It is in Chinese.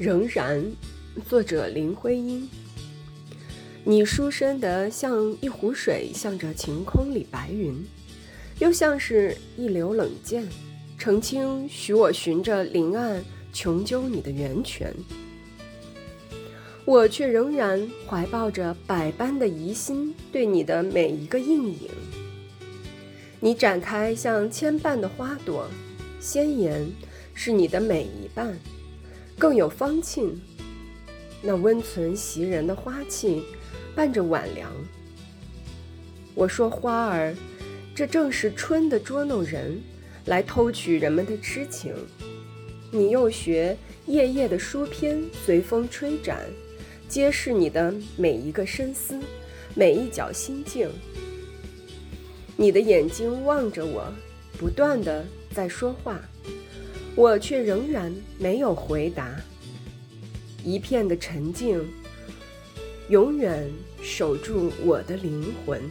仍然，作者林徽因。你书生得像一湖水，向着晴空里白云，又像是一流冷箭，澄清许我寻着林岸穷究你的源泉。我却仍然怀抱着百般的疑心，对你的每一个应影。你展开像千瓣的花朵，鲜艳是你的每一瓣，更有芳沁，那温存袭人的花气。伴着晚凉，我说花儿，这正是春的捉弄人，来偷取人们的痴情。你又学夜夜的书篇，随风吹展，揭示你的每一个深思，每一角心境。你的眼睛望着我，不断的在说话，我却仍然没有回答，一片的沉静。永远守住我的灵魂。